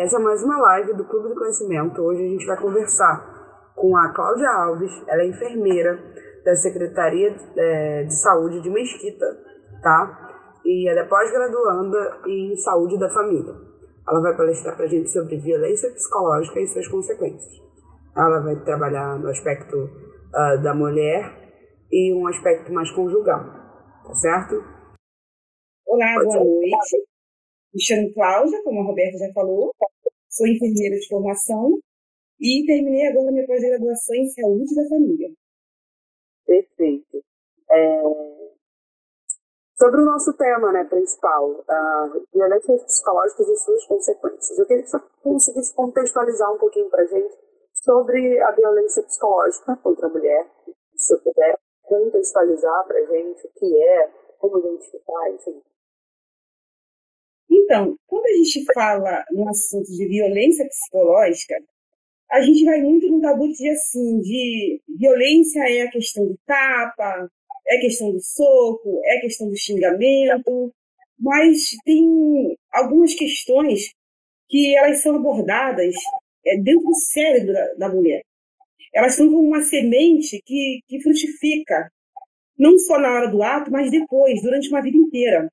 essa é mais uma live do Clube do Conhecimento. Hoje a gente vai conversar com a Cláudia Alves, ela é enfermeira da Secretaria é, de Saúde de Mesquita, tá? E ela é pós-graduanda em Saúde da Família. Ela vai palestrar para a gente sobre violência psicológica e suas consequências. Ela vai trabalhar no aspecto uh, da mulher e um aspecto mais conjugal, tá certo? Olá, Pode boa noite. Me chamo Cláudia, como a Roberta já falou, sou enfermeira de formação e terminei agora minha pós-graduação em saúde da família. Perfeito. É... Sobre o nosso tema né, principal, uh, violências psicológicas e suas consequências, eu queria que você conseguisse contextualizar um pouquinho para a gente sobre a violência psicológica contra a mulher, se você puder contextualizar para a gente o que é, como identificar, enfim. Então, quando a gente fala no assunto de violência psicológica, a gente vai muito no tabu de assim, de violência é a questão do tapa, é a questão do soco, é a questão do xingamento, mas tem algumas questões que elas são abordadas é, dentro do cérebro da, da mulher. Elas são como uma semente que, que frutifica, não só na hora do ato, mas depois, durante uma vida inteira.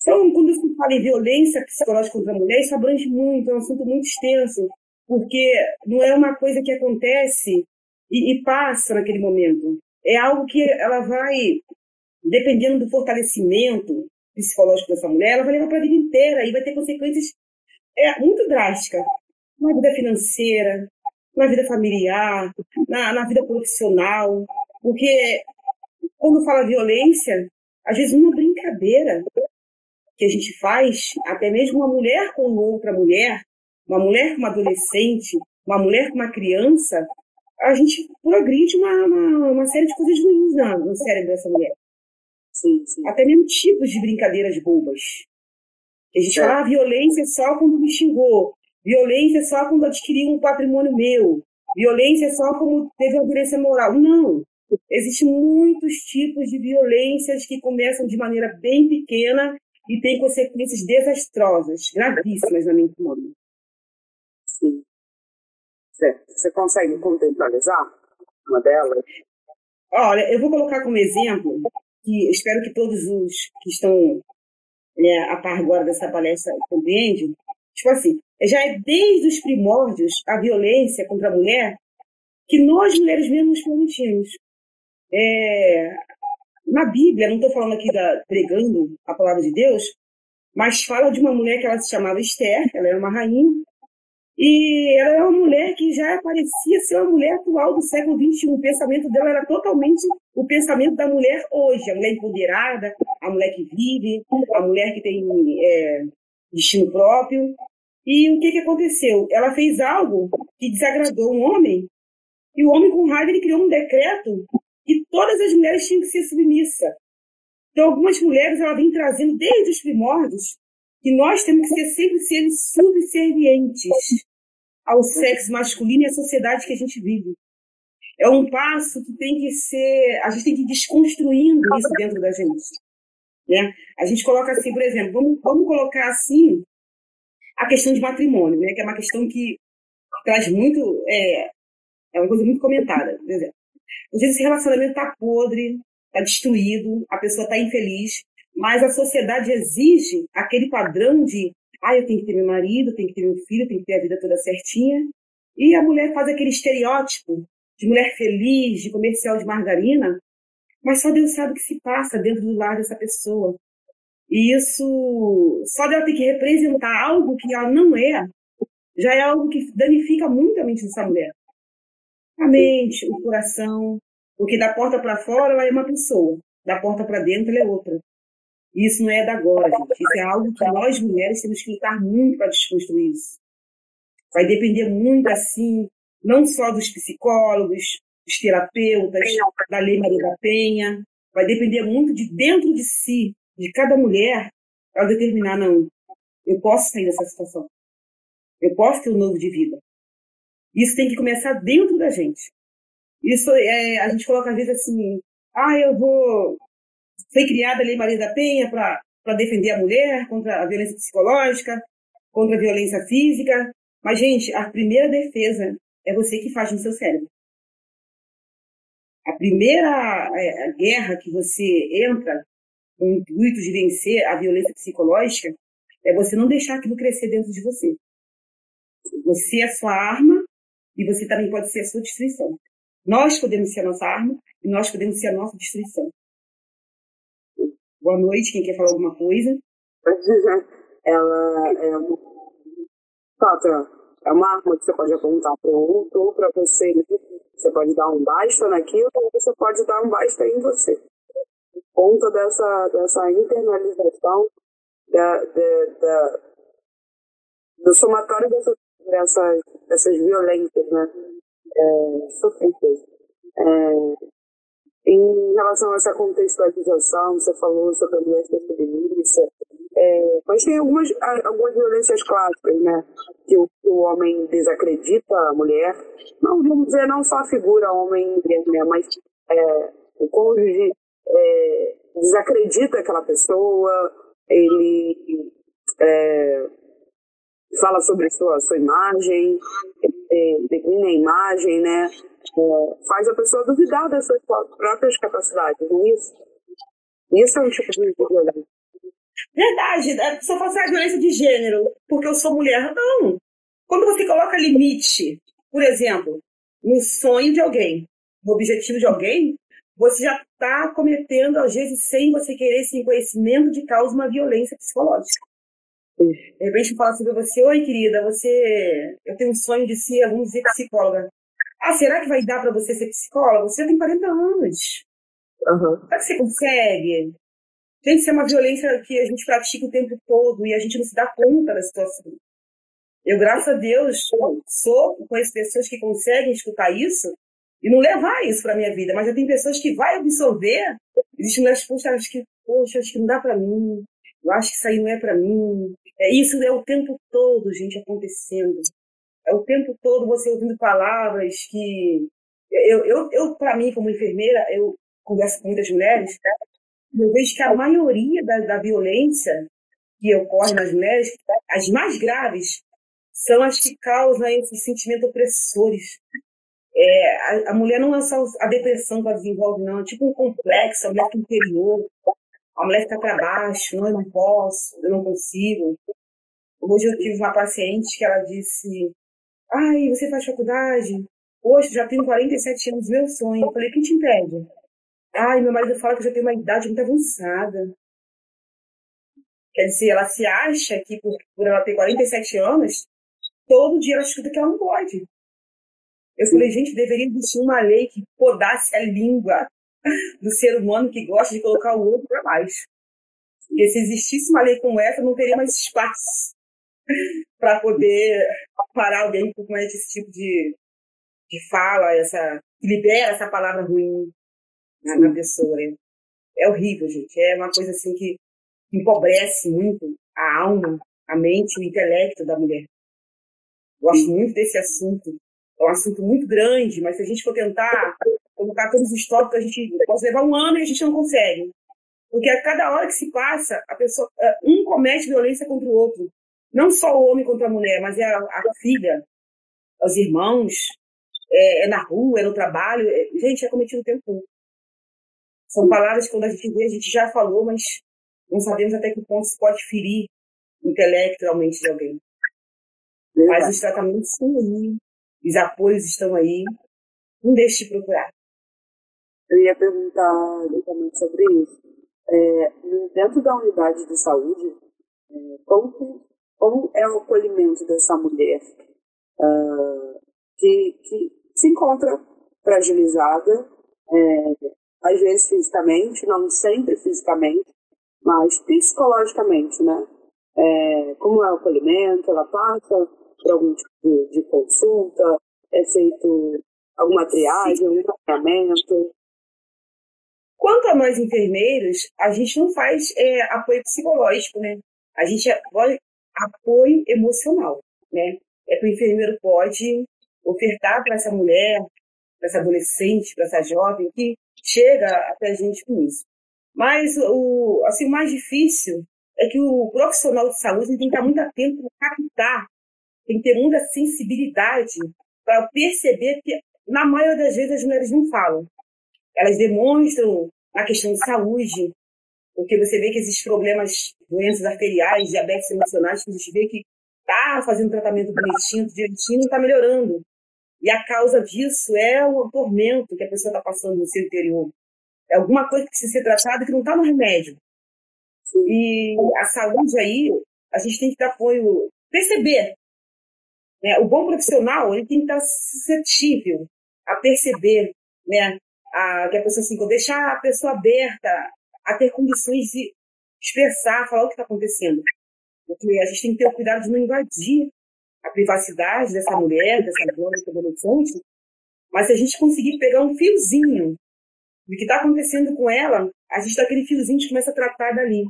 Então, quando se fala em violência psicológica contra a mulher, isso abrange muito, é um assunto muito extenso, porque não é uma coisa que acontece e, e passa naquele momento. É algo que ela vai, dependendo do fortalecimento psicológico dessa mulher, ela vai levar para a vida inteira e vai ter consequências é, muito drásticas na vida financeira, na vida familiar, na, na vida profissional, porque quando fala violência, às vezes uma brincadeira que a gente faz, até mesmo uma mulher com outra mulher, uma mulher com uma adolescente, uma mulher com uma criança, a gente progride uma, uma, uma série de coisas ruins na, no cérebro dessa mulher. Sim, sim. Até mesmo tipos de brincadeiras bobas. A gente é. fala, ah, violência só quando me xingou, violência só quando adquiriu um patrimônio meu, violência só quando teve uma violência moral. Não. Existem muitos tipos de violências que começam de maneira bem pequena e têm consequências desastrosas, gravíssimas na mente humana. Sim. Você consegue contextualizar uma delas? Olha, eu vou colocar como exemplo, que espero que todos os que estão né, a par agora dessa palestra compreendam. Tipo assim, já é desde os primórdios a violência contra a mulher que nós mulheres mesmo nos permitimos. É, na Bíblia, não estou falando aqui da, pregando a palavra de Deus, mas fala de uma mulher que ela se chamava Esther, ela era uma rainha, e ela era uma mulher que já parecia ser uma mulher atual do século XXI. O pensamento dela era totalmente o pensamento da mulher hoje, a mulher empoderada, a mulher que vive, a mulher que tem é, destino próprio. E o que, que aconteceu? Ela fez algo que desagradou um homem, e o homem, com raiva, ele criou um decreto que todas as mulheres tinham que ser submissas. Então, algumas mulheres, ela vem trazendo desde os primórdios que nós temos que ser sempre seres subservientes ao sexo masculino e à sociedade que a gente vive. É um passo que tem que ser, a gente tem que ir desconstruindo isso dentro da gente. Né? A gente coloca assim, por exemplo, vamos, vamos colocar assim a questão de matrimônio, né? que é uma questão que traz muito, é, é uma coisa muito comentada. Por exemplo, às vezes esse relacionamento está podre, está destruído, a pessoa está infeliz, mas a sociedade exige aquele padrão de ah, eu tenho que ter meu marido, tenho que ter meu filho, tenho que ter a vida toda certinha. E a mulher faz aquele estereótipo de mulher feliz, de comercial de margarina, mas só Deus sabe o que se passa dentro do lar dessa pessoa. E isso, só dela ter que representar algo que ela não é, já é algo que danifica muito a mente dessa mulher. A mente, o coração, porque da porta para fora ela é uma pessoa, da porta para dentro ela é outra. Isso não é da agora, gente. Isso é algo que nós mulheres temos que lutar muito para desconstruir isso. Vai depender muito, assim, não só dos psicólogos, dos terapeutas, da Lei Maria da Penha. Vai depender muito de dentro de si, de cada mulher, para determinar, não, eu posso sair dessa situação. Eu posso ter um novo de vida. Isso tem que começar dentro da gente. Isso é, a gente coloca às vezes assim, ah, eu vou. Foi criada a Lei Maria da Penha para defender a mulher contra a violência psicológica. contra a violência física. Mas, gente, a primeira defesa é você que faz no seu cérebro. A primeira é, guerra que você entra com o intuito de vencer a violência psicológica é você não deixar aquilo crescer dentro de você. Você é a sua arma e você também pode ser a sua destruição. Nós podemos ser a nossa arma e nós podemos ser a nossa destruição. Boa noite, quem quer falar alguma coisa? Ela é uma, é uma arma que você pode apontar para o outro ou para você. Você pode dar um basta naquilo ou você pode dar um basta em você. Por conta dessa, dessa internalização da, da, da, do somatório dessas, dessas, dessas violências, né? É, sofridas. É, em relação a essa contextualização, você falou sobre a violência feminista, é, mas tem algumas, algumas violências clássicas, né? Que o, o homem desacredita a mulher. Não, vamos dizer, não só a figura homem-mulher, né? Mas é, o cônjuge é, desacredita aquela pessoa, ele é, fala sobre a sua, sua imagem, é, declina a imagem, né? É, faz a pessoa duvidar das suas próprias capacidades, não é isso? Isso é um tipo de violência. Verdade, a pessoa fala assim, ah, violência de gênero, porque eu sou mulher. Não. Quando você coloca limite, por exemplo, no sonho de alguém, no objetivo de alguém, você já está cometendo, às vezes, sem você querer, sem conhecimento de causa, uma violência psicológica. De repente fala assim pra você, oi querida, você. Eu tenho um sonho de ser, vamos dizer, psicóloga. Ah, será que vai dar para você ser psicóloga? Você já tem 40 anos. Uhum. Será que você consegue? Gente, isso é uma violência que a gente pratica o tempo todo e a gente não se dá conta da situação. Eu, graças a Deus, sou, conheço pessoas que conseguem escutar isso e não levar isso para minha vida, mas já tem pessoas que vai absorver. Existem mulheres que acho que, poxa, acho que não dá para mim, eu acho que isso aí não é para mim. É, isso é o tempo todo, gente, acontecendo. É o tempo todo você ouvindo palavras que. Eu, eu, eu para mim, como enfermeira, eu converso com muitas mulheres, eu vejo que a maioria da, da violência que ocorre nas mulheres, as mais graves, são as que causam esses sentimentos opressores. É, a, a, mulher não é só a depressão que ela desenvolve, não, é tipo um complexo, a mulher interior, a mulher fica para baixo, não, eu não posso, eu não consigo. Hoje eu tive uma paciente que ela disse, ai, você faz faculdade? Hoje já tenho 47 anos, meu sonho. Eu falei, quem te impede? Ai, meu marido fala que eu já tenho uma idade muito avançada. Quer dizer, ela se acha que por, por ela ter 47 anos, todo dia ela escuta que ela não pode. Eu falei, gente, deveria existir uma lei que podasse a língua do ser humano que gosta de colocar o outro para baixo. Porque se existisse uma lei como essa, não teria mais espaço para poder parar alguém com esse tipo de, de fala, essa, que libera essa palavra ruim na, na pessoa. Né? É horrível, gente. É uma coisa assim que empobrece muito a alma, a mente, o intelecto da mulher. Gosto muito desse assunto. É um assunto muito grande, mas se a gente for tentar colocar todos os tópicos, a gente pode levar um ano e a gente não consegue. Porque a cada hora que se passa, a pessoa, é, um comete violência contra o outro. Não só o homem contra a mulher, mas é a, a filha, os irmãos, é, é, na rua, é no trabalho. É, gente, é cometido o tempo todo. São palavras que quando a gente vê, a gente já falou, mas não sabemos até que ponto se pode ferir intelectualmente de alguém. Mas os tratamentos estão aí, os apoios estão aí. Não deixe de procurar. Eu ia perguntar exatamente sobre isso. É, dentro da unidade de saúde, é, como, como é o acolhimento dessa mulher uh, que, que se encontra fragilizada, é, às vezes fisicamente, não sempre fisicamente, mas psicologicamente, né? É, como é o acolhimento, ela passa por algum tipo de, de consulta, é feito alguma triagem, um tratamento? Quanto a nós enfermeiros, a gente não faz é, apoio psicológico, né? A gente apoia apoio emocional, né? É que o enfermeiro pode ofertar para essa mulher, para essa adolescente, para essa jovem que chega até a gente com isso. Mas o assim mais difícil é que o profissional de saúde tem que estar muito atento para captar, tem que ter muita sensibilidade para perceber que, na maioria das vezes, as mulheres não falam. Elas demonstram a questão de saúde, porque você vê que existem problemas, doenças arteriais, diabetes emocionais, que a gente vê que está fazendo tratamento bonitinho, direitinho, está melhorando. E a causa disso é o tormento que a pessoa está passando no seu interior. É alguma coisa que precisa ser tratada que não está no remédio. E a saúde aí, a gente tem que dar apoio, perceber. Né? O bom profissional, ele tem que estar suscetível a perceber, né? A, que a pessoa assim, deixar a pessoa aberta a ter condições de expressar, falar o que está acontecendo. Porque a gente tem que ter o cuidado de não invadir a privacidade dessa mulher, dessa dona, dessa adolescente, mas se a gente conseguir pegar um fiozinho do que está acontecendo com ela, a gente dá aquele fiozinho e começa a tratar dali.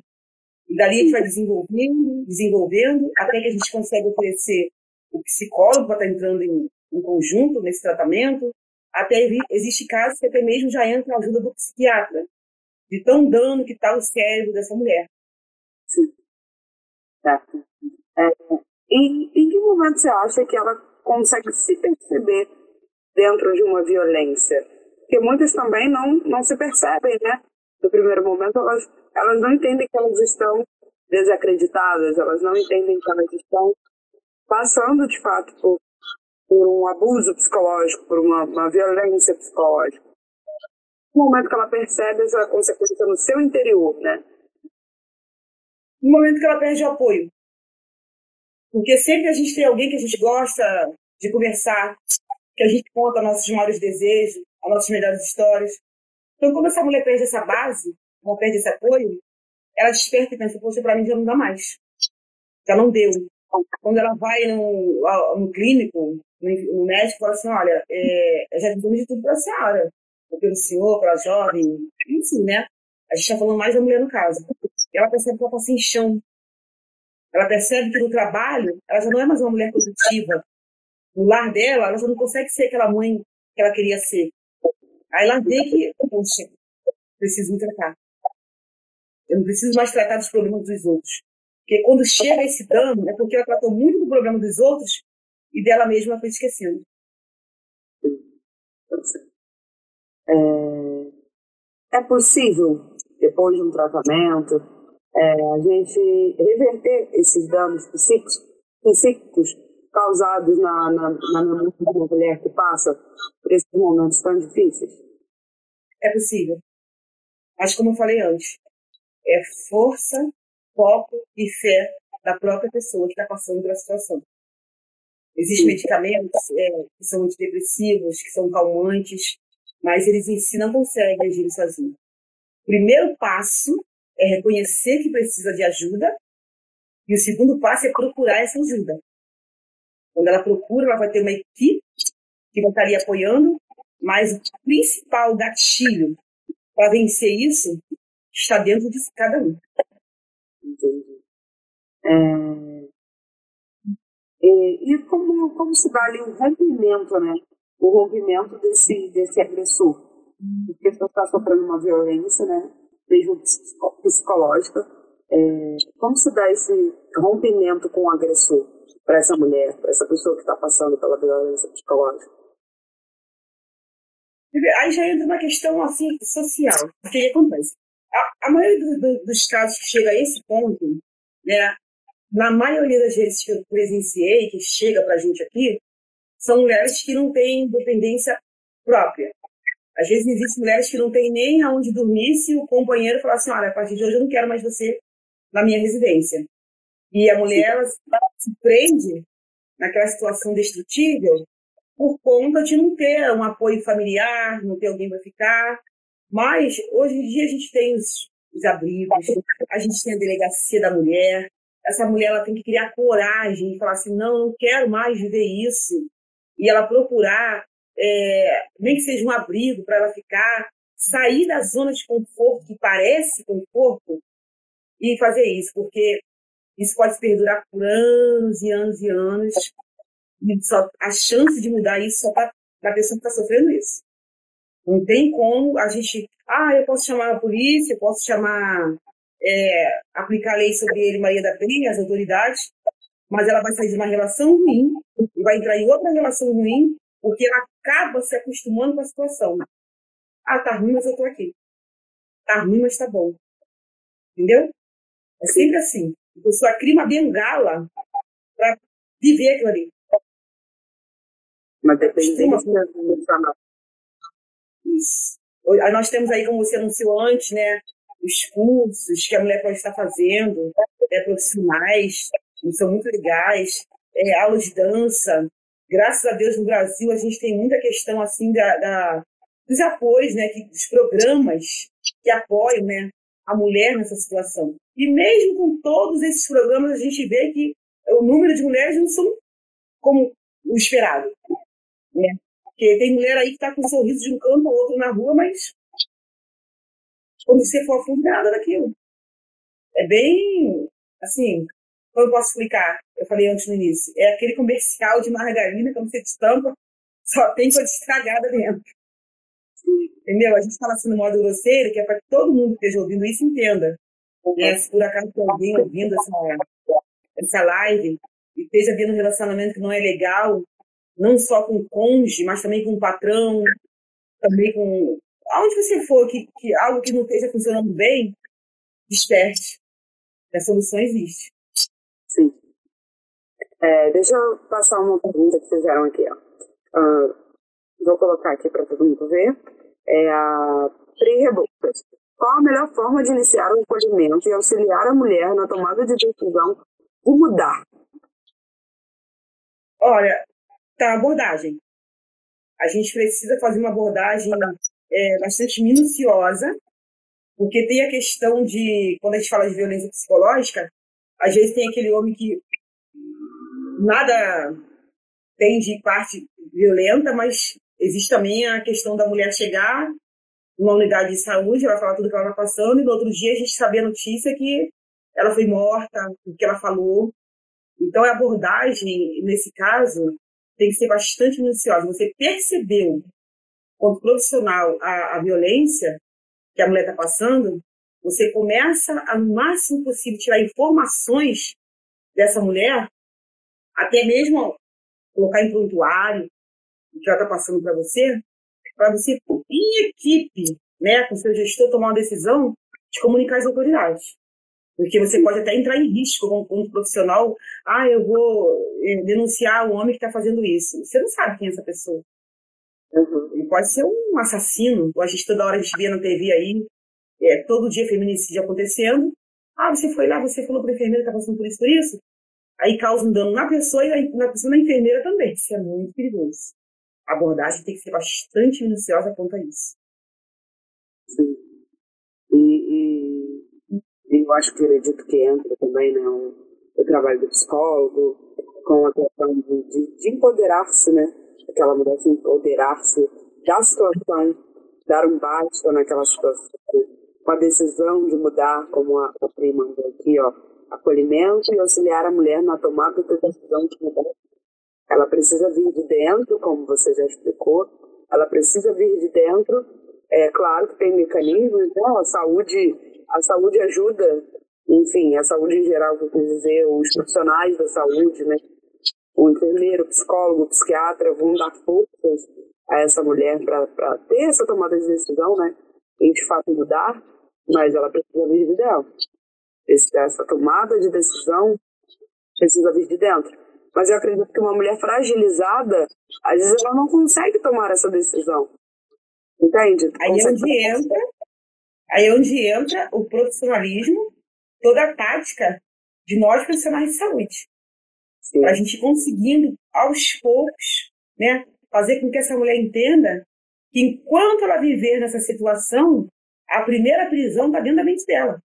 E dali a gente vai desenvolvendo, desenvolvendo, até que a gente consegue oferecer o psicólogo para estar tá entrando em, em conjunto nesse tratamento. Até existe casos que até mesmo já entra a ajuda do psiquiatra, de tão dano que está o cérebro dessa mulher. Sim. Certo. É, em, em que momento você acha que ela consegue se perceber dentro de uma violência? Porque muitas também não, não se percebem, né? No primeiro momento, elas, elas não entendem que elas estão desacreditadas, elas não entendem que elas estão passando, de fato, por, por um abuso psicológico, por uma, uma violência psicológica. No momento que ela percebe essa consequência no seu interior, né? No momento que ela perde o apoio. Porque sempre a gente tem alguém que a gente gosta de conversar, que a gente conta nossos maiores desejos, as nossas melhores histórias. Então, quando essa mulher perde essa base, ela perde esse apoio, ela desperta e pensa, poxa, pra mim já não dá mais. Já não deu. Quando ela vai no, no clínico, no médico, fala assim, olha, é, eu já fiz de tudo pra senhora. Ou pelo senhor, pela jovem, enfim, né? A gente está falando mais da mulher no caso. Ela percebe que ela está sem chão. Ela percebe que no trabalho ela já não é mais uma mulher produtiva. No lar dela, ela já não consegue ser aquela mãe que ela queria ser. Aí ela vê que, poxa, preciso me tratar. Eu não preciso mais tratar dos problemas dos outros. Porque quando chega esse dano, é porque ela tratou muito do problema dos outros e dela mesma foi esquecendo. É, é possível, depois de um tratamento, é, a gente reverter esses danos psíquicos, psíquicos causados na, na, na memória de uma mulher que passa por esses momentos tão difíceis? É possível. Mas, como eu falei antes, é força, foco e fé da própria pessoa que está passando pela situação. Existem medicamentos é, que são antidepressivos, que são calmantes, mas eles em si não conseguem agir sozinhos. O primeiro passo é reconhecer que precisa de ajuda e o segundo passo é procurar essa ajuda. Quando ela procura, ela vai ter uma equipe que vai estar ali apoiando, mas o principal gatilho para vencer isso está dentro de cada um. Entendi. É... E, e, como, como se dá ali o rompimento, né? O rompimento desse, desse agressor. Porque você está sofrendo uma violência, né? Mesmo psicológica. É... Como se dá esse rompimento com o agressor? para essa mulher, para essa pessoa que está passando pela violência psicológica? Aí já entra uma questão assim social. O que, acontece? A, a maioria do, do, dos casos que chega a esse ponto, né, na maioria das vezes que eu presenciei, que chega para a gente aqui, são mulheres que não têm independência própria. Às vezes existem mulheres que não têm nem aonde dormir se o companheiro falar assim, olha, a partir de hoje eu não quero mais você na minha residência. E a mulher ela se prende naquela situação destrutível por conta de não ter um apoio familiar, não ter alguém para ficar. Mas hoje em dia a gente tem os, os abrigos, a gente tem a delegacia da mulher. Essa mulher ela tem que criar coragem e falar assim: não, não quero mais viver isso. E ela procurar, é, nem que seja um abrigo para ela ficar, sair da zona de conforto, que parece conforto, e fazer isso, porque isso pode perdurar por anos e anos e anos. E só, a chance de mudar isso só está na pessoa que está sofrendo isso. Não tem como a gente. Ah, eu posso chamar a polícia, eu posso chamar é, aplicar a lei sobre ele, Maria da Penha, as autoridades, mas ela vai sair de uma relação ruim e vai entrar em outra relação ruim, porque ela acaba se acostumando com a situação. Ah, tá ruim, mas eu tô aqui. Tá ruim, mas tá bom. Entendeu? É sempre assim. A pessoa cria uma bengala para viver aquilo ali. Mas depende Uma- Isso. Aí Nós temos aí, como você anunciou antes, né, os cursos que a mulher pode estar fazendo, né, profissionais, são muito legais, é, aulas de dança. Graças a Deus, no Brasil, a gente tem muita questão assim da, da- dos apoios, né, que, dos programas que apoiam né, a mulher nessa situação. E mesmo com todos esses programas, a gente vê que o número de mulheres não são como o esperado. Né? Porque tem mulher aí que está com um sorriso de um canto ao outro na rua, mas quando você for a fundo, não é nada daquilo. É bem, assim, como eu posso explicar? Eu falei antes no início. É aquele comercial de margarina, quando você destampa, só tem coisa estragada dentro. Entendeu? A gente fala assim no modo grosseiro, que é para que todo mundo que esteja ouvindo isso entenda. Né? Se por acaso tem alguém ouvindo essa, essa live e esteja vendo um relacionamento que não é legal, não só com o cônjuge, mas também com o patrão, também com. Aonde você for, que, que algo que não esteja funcionando bem, desperte. A solução existe. Sim. É, deixa eu passar uma pergunta que fizeram aqui. Ó. Ah, vou colocar aqui para todo mundo ver. É a Pri Rebouças. Qual a melhor forma de iniciar o acolhimento e auxiliar a mulher na tomada de decisão de mudar? Olha, tá, abordagem. A gente precisa fazer uma abordagem é, bastante minuciosa, porque tem a questão de, quando a gente fala de violência psicológica, às vezes tem aquele homem que nada tem de parte violenta, mas existe também a questão da mulher chegar numa unidade de saúde, ela falar tudo que ela está passando, e no outro dia a gente saber a notícia que ela foi morta, o que ela falou. Então, a abordagem, nesse caso, tem que ser bastante minuciosa. Você percebeu, como profissional, a violência que a mulher está passando, você começa a, no máximo possível, tirar informações dessa mulher, até mesmo colocar em prontuário o que ela está passando para você, para você, em equipe, né, com seu gestor, tomar uma decisão de comunicar às autoridades. Porque você pode até entrar em risco como, como profissional. Ah, eu vou eh, denunciar o homem que está fazendo isso. Você não sabe quem é essa pessoa. Uhum. Pode ser um assassino. A gente toda hora a gente vê na TV aí, é, todo dia feminicídio acontecendo. Ah, você foi lá, você falou para a enfermeira que está passando por isso, por isso. Aí causa um dano na pessoa e na pessoa na enfermeira também. Isso é muito perigoso. A abordagem tem que ser bastante minuciosa quanto a isso. Sim. E, e, eu acho que eu acredito que entra também né, o, o trabalho do psicólogo com a questão de, de, de empoderar-se, né? Aquela mulher se empoderar-se da situação, dar um basta naquela situação, com a decisão de mudar, como a, a prima aqui, ó, acolhimento e auxiliar a mulher na tomada da decisão de mudar. Ela precisa vir de dentro, como você já explicou, ela precisa vir de dentro. É claro que tem mecanismos, né? a saúde, a saúde ajuda, enfim, a saúde em geral, que eu quis dizer, os profissionais da saúde, né? O enfermeiro, o psicólogo, o psiquiatra vão dar forças a essa mulher para ter essa tomada de decisão, né? E de fato mudar, mas ela precisa vir de dentro. Esse, essa tomada de decisão precisa vir de dentro. Mas eu acredito que uma mulher fragilizada, às vezes ela não consegue tomar essa decisão. Entende? Aí é onde entra, aí é onde entra o profissionalismo, toda a tática de nós profissionais de saúde. Para a gente conseguindo, aos poucos, né, fazer com que essa mulher entenda que enquanto ela viver nessa situação, a primeira prisão está dentro da mente dela.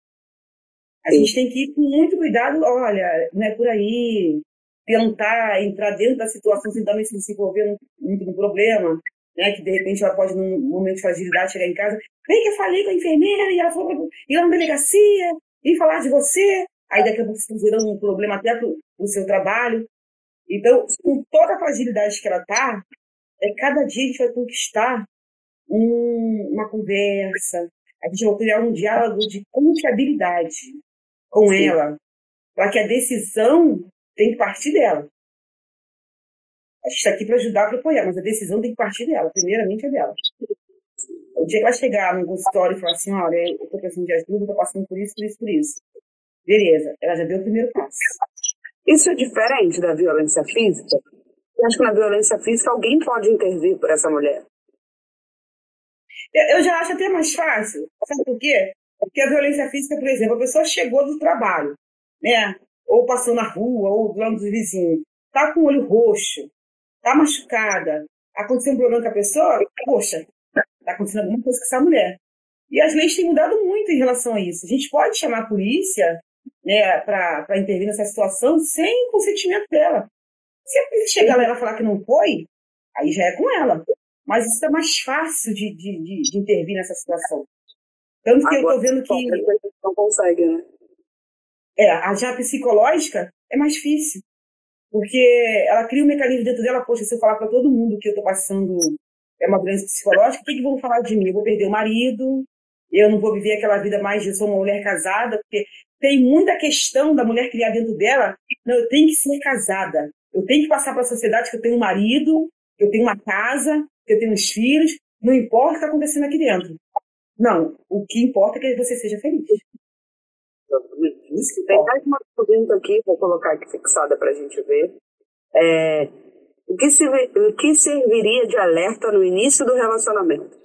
A Sim. gente tem que ir com muito cuidado, olha, não é por aí, tentar entrar dentro da situação sem também se envolver muito no problema, né? Que de repente ela pode, num momento de fragilidade, chegar em casa, bem que eu falei com a enfermeira e ela falou ir lá na delegacia e falar de você, aí daqui a pouco você está gerando um problema até pro, pro seu trabalho. Então, com toda a fragilidade que ela tá, é cada dia a gente vai conquistar um, uma conversa, a gente vai criar um diálogo de confiabilidade com Sim. ela, para que a decisão tem que partir dela. A gente está aqui para ajudar, para apoiar, mas a decisão tem que partir dela, primeiramente é dela. O dia que ela chegar no consultório e falar assim, olha, eu estou precisando de ajuda, estou passando por isso, por isso, por isso. Beleza, ela já deu o primeiro passo. Isso é diferente da violência física? Acho que na violência física alguém pode intervir por essa mulher. Eu já acho até mais fácil. Sabe por quê? Porque a violência física, por exemplo, a pessoa chegou do trabalho, né? Ou passou na rua, ou do lado dos vizinhos, tá com o olho roxo, tá machucada, aconteceu um problema com a pessoa, poxa, tá acontecendo alguma coisa com essa mulher. E as leis têm mudado muito em relação a isso. A gente pode chamar a polícia né, para intervir nessa situação sem consentimento dela. Se chegar lá e ela falar que não foi, aí já é com ela. Mas isso é mais fácil de, de, de, de intervir nessa situação. Tanto que Agora, eu estou vendo que. Não consegue, né? É, a já psicológica é mais difícil. Porque ela cria um mecanismo dentro dela, poxa, se eu falar para todo mundo que eu estou passando é uma doença psicológica, o que, que vão falar de mim? Eu vou perder o marido, eu não vou viver aquela vida mais de sou uma mulher casada, porque tem muita questão da mulher criar dentro dela, não, eu tenho que ser casada, eu tenho que passar para a sociedade que eu tenho um marido, que eu tenho uma casa, que eu tenho uns filhos, não importa o que está acontecendo aqui dentro. Não, o que importa é que você seja feliz. Isso que Tem mais uma pergunta aqui, vou colocar aqui fixada para a gente ver. É, o, que se, o que serviria de alerta no início do relacionamento?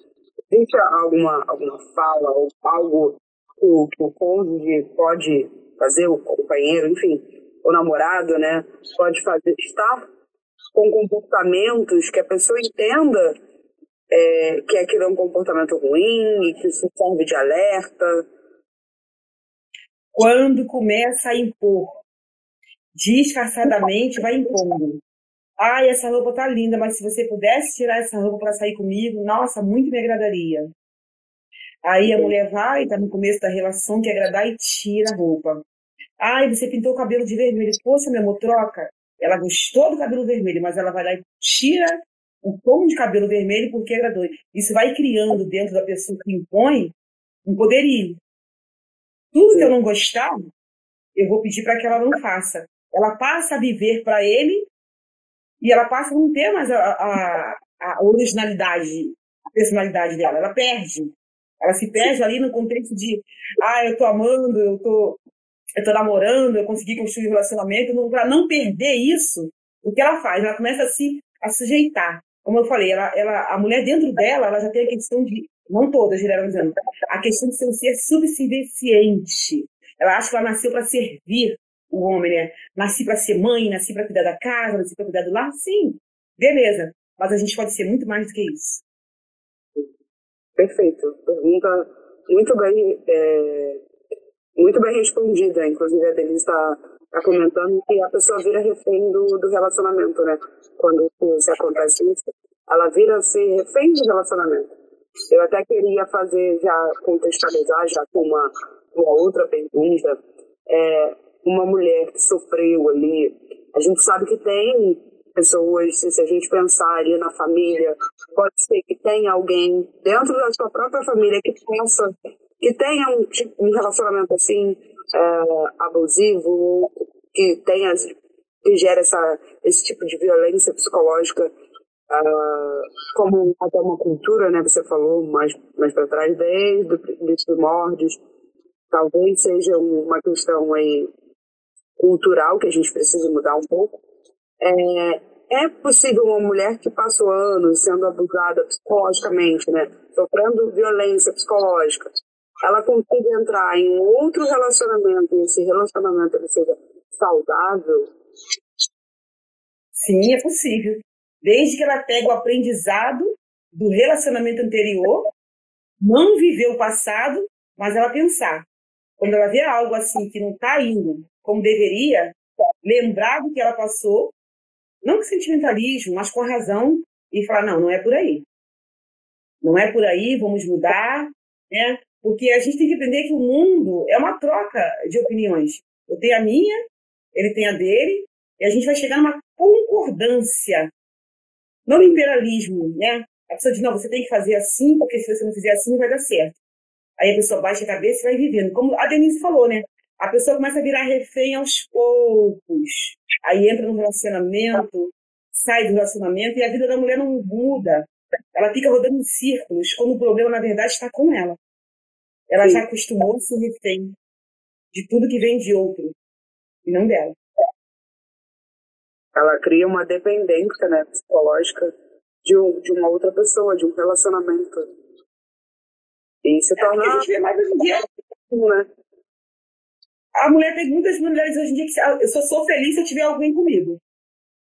Existe alguma, alguma fala ou algo que o, que o cônjuge pode fazer, o companheiro, enfim, o namorado, né, pode fazer, estar com comportamentos que a pessoa entenda é, que aquilo é um comportamento ruim e que isso serve de alerta? Quando começa a impor, disfarçadamente vai impondo. Ai, essa roupa tá linda, mas se você pudesse tirar essa roupa para sair comigo, nossa, muito me agradaria. Aí a mulher vai, tá no começo da relação, quer agradar e tira a roupa. Ai, você pintou o cabelo de vermelho. Poxa, meu amor, troca. Ela gostou do cabelo vermelho, mas ela vai lá e tira o tom de cabelo vermelho porque agradou. Isso vai criando dentro da pessoa que impõe um poderio. Tudo que eu não gostar, eu vou pedir para que ela não faça. Ela passa a viver para ele e ela passa a não ter mais a, a, a originalidade, a personalidade dela. Ela perde. Ela se perde ali no contexto de, ah, eu tô amando, eu tô, eu tô namorando, eu consegui construir um relacionamento. Para não perder isso, o que ela faz? Ela começa a se a sujeitar. Como eu falei, ela, ela, a mulher dentro dela, ela já tem a questão de, não toda, generalizando, a questão de ser um ser subserviente. Ela acha que ela nasceu para servir o homem, né? Nasci para ser mãe, nasci para cuidar da casa, nasci para cuidar do lar, sim, beleza. Mas a gente pode ser muito mais do que isso. Perfeito. Pergunta muito bem, é, muito bem respondida. Inclusive, a Denise está tá comentando que a pessoa vira refém do, do relacionamento, né? Quando se acontece isso, ela vira ser refém do relacionamento. Eu até queria fazer, já contextualizar, já com uma, uma outra pergunta. É, uma mulher que sofreu ali. A gente sabe que tem pessoas, se a gente pensar ali na família, pode ser que tenha alguém dentro da sua própria família que pensa, que tenha um, um relacionamento assim, é, abusivo, que tenha, que gera essa, esse tipo de violência psicológica Uh, como até uma cultura, né? Você falou mais, mais para trás, desde os primórdios. Talvez seja uma questão aí cultural que a gente precisa mudar um pouco. É, é possível uma mulher que passou anos sendo abusada psicologicamente, né, sofrendo violência psicológica, ela consiga entrar em outro relacionamento e esse relacionamento ele seja saudável? Sim, é possível. Desde que ela pegue o aprendizado do relacionamento anterior, não viver o passado, mas ela pensar. Quando ela vê algo assim que não está indo como deveria, lembrar do que ela passou, não com sentimentalismo, mas com razão, e falar, não, não é por aí. Não é por aí, vamos mudar, né? Porque a gente tem que entender que o mundo é uma troca de opiniões. Eu tenho a minha, ele tem a dele, e a gente vai chegar numa concordância, não no imperialismo, né? A pessoa diz, não, você tem que fazer assim, porque se você não fizer assim, não vai dar certo. Aí a pessoa baixa a cabeça e vai vivendo. Como a Denise falou, né? A pessoa começa a virar refém aos poucos. Aí entra no relacionamento, sai do relacionamento e a vida da mulher não muda. Ela fica rodando em círculos, quando o problema, na verdade, está com ela. Ela Sim. já acostumou a ser refém de tudo que vem de outro, e não dela. Ela cria uma dependência né, psicológica de, um, de uma outra pessoa, de um relacionamento. E se é torna. a gente vê mais hoje em dia. Né? A mulher tem muitas mulheres hoje em dia que eu só sou feliz se eu tiver alguém comigo.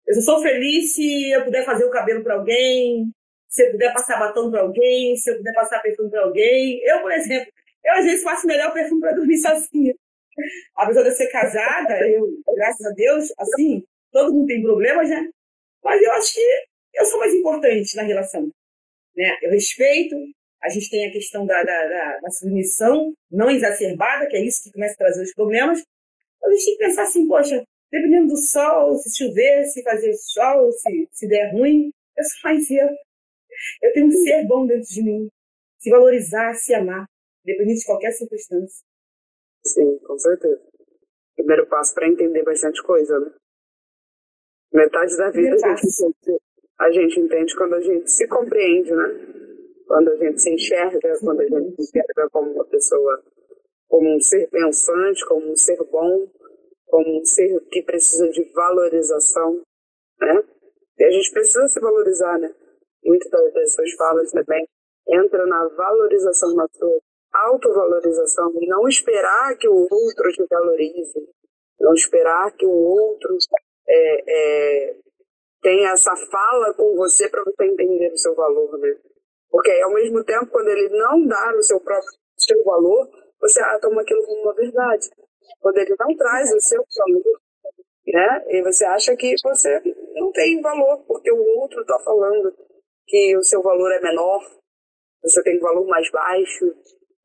Eu só sou feliz se eu puder fazer o cabelo para alguém, se eu puder passar batom para alguém, se eu puder passar perfume para alguém. Eu, por exemplo, eu às vezes faço melhor perfume para dormir sozinha. Apesar de eu ser casada, eu, graças a Deus, assim, todo mundo tem problemas, né? Mas eu acho que eu sou mais importante na relação. Né? Eu respeito, a gente tem a questão da, da, da, da submissão não exacerbada, que é isso que começa a trazer os problemas. Mas a gente tem que pensar assim, poxa, dependendo do sol, se chover, se fazer sol, se, se der ruim, eu sou mais eu. Eu tenho um ser bom dentro de mim. Se valorizar, se amar, dependendo de qualquer circunstância. Sim, com certeza. Primeiro passo para entender bastante coisa, né? Metade da vida a gente, a gente entende quando a gente se compreende, né? Quando a gente se enxerga, quando a gente se enxerga como uma pessoa, como um ser pensante, como um ser bom, como um ser que precisa de valorização, né? E a gente precisa se valorizar, né? Muitas das pessoas falam também, entra na valorização na sua autovalorização e não esperar que o outro te valorize, não esperar que o outro é, é, tenha essa fala com você para você entender o seu valor, né? Porque ao mesmo tempo, quando ele não dá o seu próprio seu valor, você ah, toma aquilo como uma verdade. Quando ele não traz o seu valor, né? E você acha que você não tem valor, porque o outro está falando que o seu valor é menor, você tem um valor mais baixo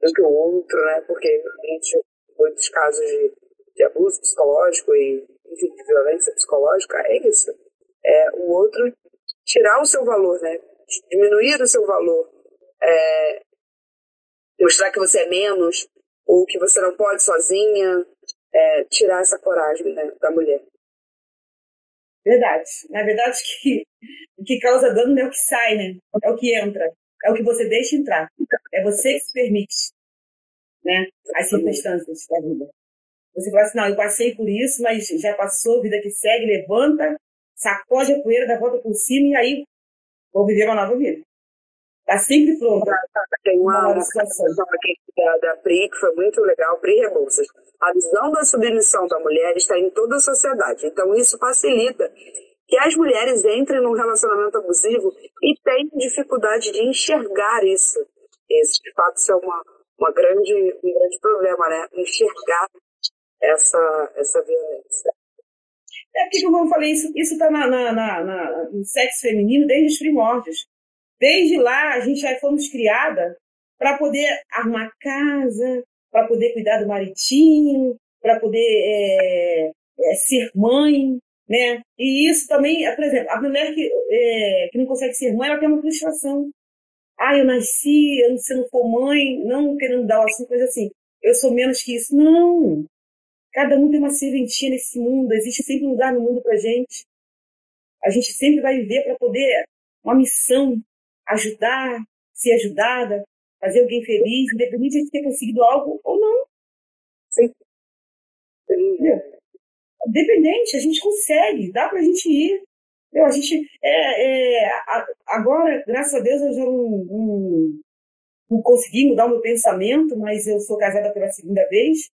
do que o outro, né? Porque gente, muitos casos de, de abuso psicológico e enfim, de violência psicológica é isso. É o outro tirar o seu valor, né? Diminuir o seu valor. É, mostrar que você é menos, ou que você não pode sozinha, é, tirar essa coragem né, da mulher. Verdade. Na verdade, que, o que causa dano não é o que sai, né? É o que entra. É o que você deixa entrar. É você que se permite, né? As circunstâncias da vida. Você fala assim, não, eu passei por isso, mas já passou, vida que segue, levanta, sacode a poeira, dá volta por cima e aí vou viver uma nova vida. Está sempre pronta. Tem uma, uma situação aqui da, da PRI que foi muito legal, PRI Rebouças. A visão da submissão da mulher está em toda a sociedade. Então, isso facilita que as mulheres entrem num relacionamento abusivo e tenham dificuldade de enxergar isso. Esse, de fato, isso é uma, uma grande, um grande problema, né? Enxergar essa, essa violência. É porque, como eu falei, isso está na, na, na, na, no sexo feminino desde os primórdios. Desde lá, a gente já fomos criada para poder arrumar casa, para poder cuidar do maritinho, para poder é, é, ser mãe, né? E isso também, por exemplo, a mulher que, é, que não consegue ser mãe, ela tem uma frustração. Ah, eu nasci, eu, se não for mãe, não querendo dar assim, coisa assim, eu sou menos que isso. Não! Cada um tem uma serventia nesse mundo, existe sempre um lugar no mundo para gente. A gente sempre vai viver para poder uma missão, ajudar, ser ajudada, fazer alguém feliz, independente de ter conseguido algo ou não. Sim. Entendeu? Independente, a gente consegue, dá para a gente ir. Entendeu? A gente, é, é, agora, graças a Deus, eu já não, não, não consegui mudar o meu pensamento, mas eu sou casada pela segunda vez.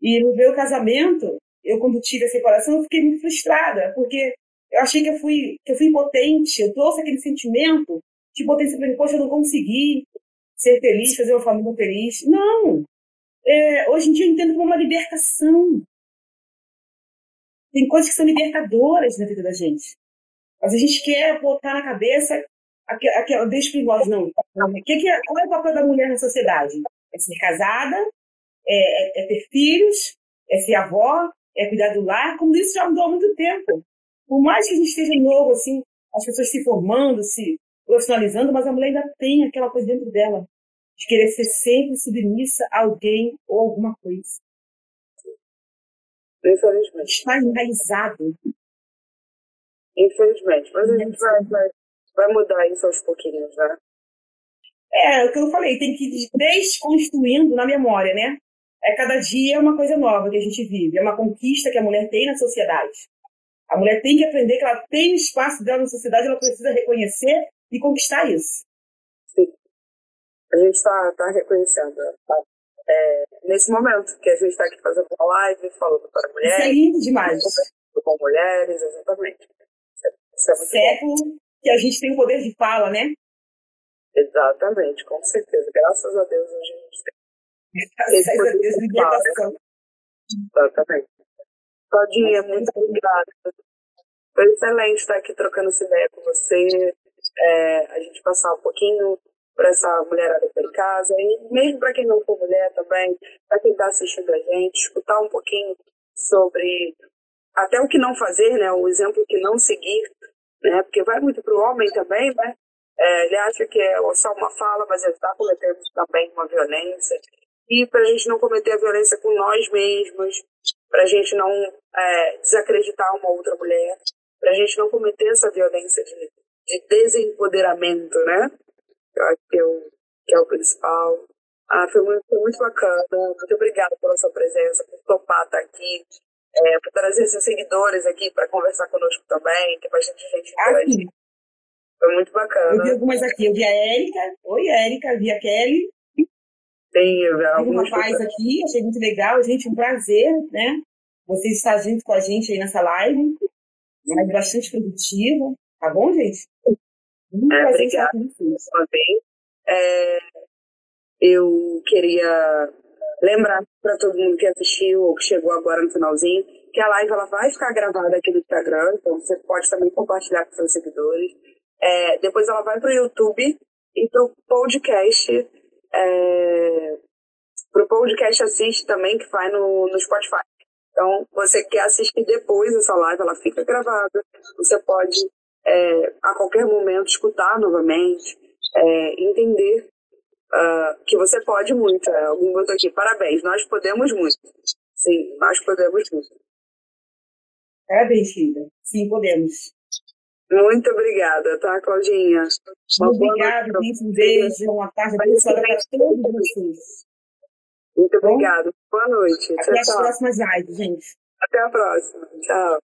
E no meu casamento, eu quando tive a separação, eu fiquei muito frustrada, porque eu achei que eu fui, que eu fui impotente, eu trouxe aquele sentimento de potência para mim, poxa, eu não consegui ser feliz, fazer uma família feliz. Não! É, hoje em dia eu entendo como uma libertação. Tem coisas que são libertadoras na vida da gente. Mas a gente quer botar na cabeça aquela, primórdio, não. Que que é, qual é o papel da mulher na sociedade? É ser casada, é, é, é, ter filhos, é ser avó, é cuidar do lar, como isso já mudou há muito tempo. Por mais que a gente esteja novo, assim, as pessoas se formando, se profissionalizando, mas a mulher ainda tem aquela coisa dentro dela. de querer ser sempre submissa a alguém ou alguma coisa. Infelizmente. Está enraizado. Infelizmente. Mas a gente vai, vai, vai mudar isso aos pouquinhos, né? É, o que eu falei, tem que ir desconstruindo na memória, né? É cada dia uma coisa nova que a gente vive. É uma conquista que a mulher tem na sociedade. A mulher tem que aprender que ela tem o espaço dela na sociedade, ela precisa reconhecer e conquistar isso. Sim. A gente está tá reconhecendo. Tá? É, nesse momento que a gente está aqui fazendo uma live, falando para mulheres. Isso é lindo demais. Com mulheres, exatamente. Isso é muito Século bom. que a gente tem o poder de fala, né? Exatamente, com certeza. Graças a Deus hoje a gente tem. Graças a Deus, de libertação. Exatamente. Claudinha, muito obrigada. Foi excelente estar aqui trocando essa ideia com você. É, a gente passar um pouquinho para essa mulherada que em casa, e mesmo para quem não for mulher também, para quem está assistindo a gente, escutar um pouquinho sobre até o que não fazer, né, o exemplo que não seguir, né, porque vai muito para o homem também, né, é, ele acha que é só uma fala, mas ele está cometendo também uma violência, e para a gente não cometer a violência com nós mesmos, para a gente não é, desacreditar uma outra mulher, para a gente não cometer essa violência de, de desempoderamento, né? Eu acho que é o, que é o principal. Ah, foi muito, foi muito bacana. Muito obrigada pela sua presença, por topar estar aqui, é, por trazer seus seguidores aqui para conversar conosco também, que bastante gente aqui. Foi muito bacana. Eu vi algumas aqui. Eu vi a Érica. Oi, Érica. Vi a Kelly. Tem, eu. Tem um rapaz aqui. Achei muito legal. Gente, um prazer, né? Você estar junto com a gente aí nessa live. Live bastante produtiva. Tá bom, gente? É, obrigada. É, eu queria lembrar para todo mundo que assistiu ou que chegou agora no finalzinho que a live ela vai ficar gravada aqui no Instagram, então você pode também compartilhar com seus seguidores. É, depois ela vai para o YouTube e para o podcast. É, para o podcast assiste também, que vai no, no Spotify. Então, você quer assistir depois essa live, ela fica gravada. Você pode é, a qualquer momento escutar novamente, é, entender uh, que você pode muito. É, algum botou aqui, parabéns, nós podemos muito. Sim, nós podemos muito. Parabéns, filha. Sim, podemos. Muito obrigada, tá, Claudinha? Muito obrigada, um beijo, uma tarde abençoada para todos vocês. Muito obrigada. Boa noite. Até tchau, as tchau. próximas lives, gente. Até a próxima. Tchau.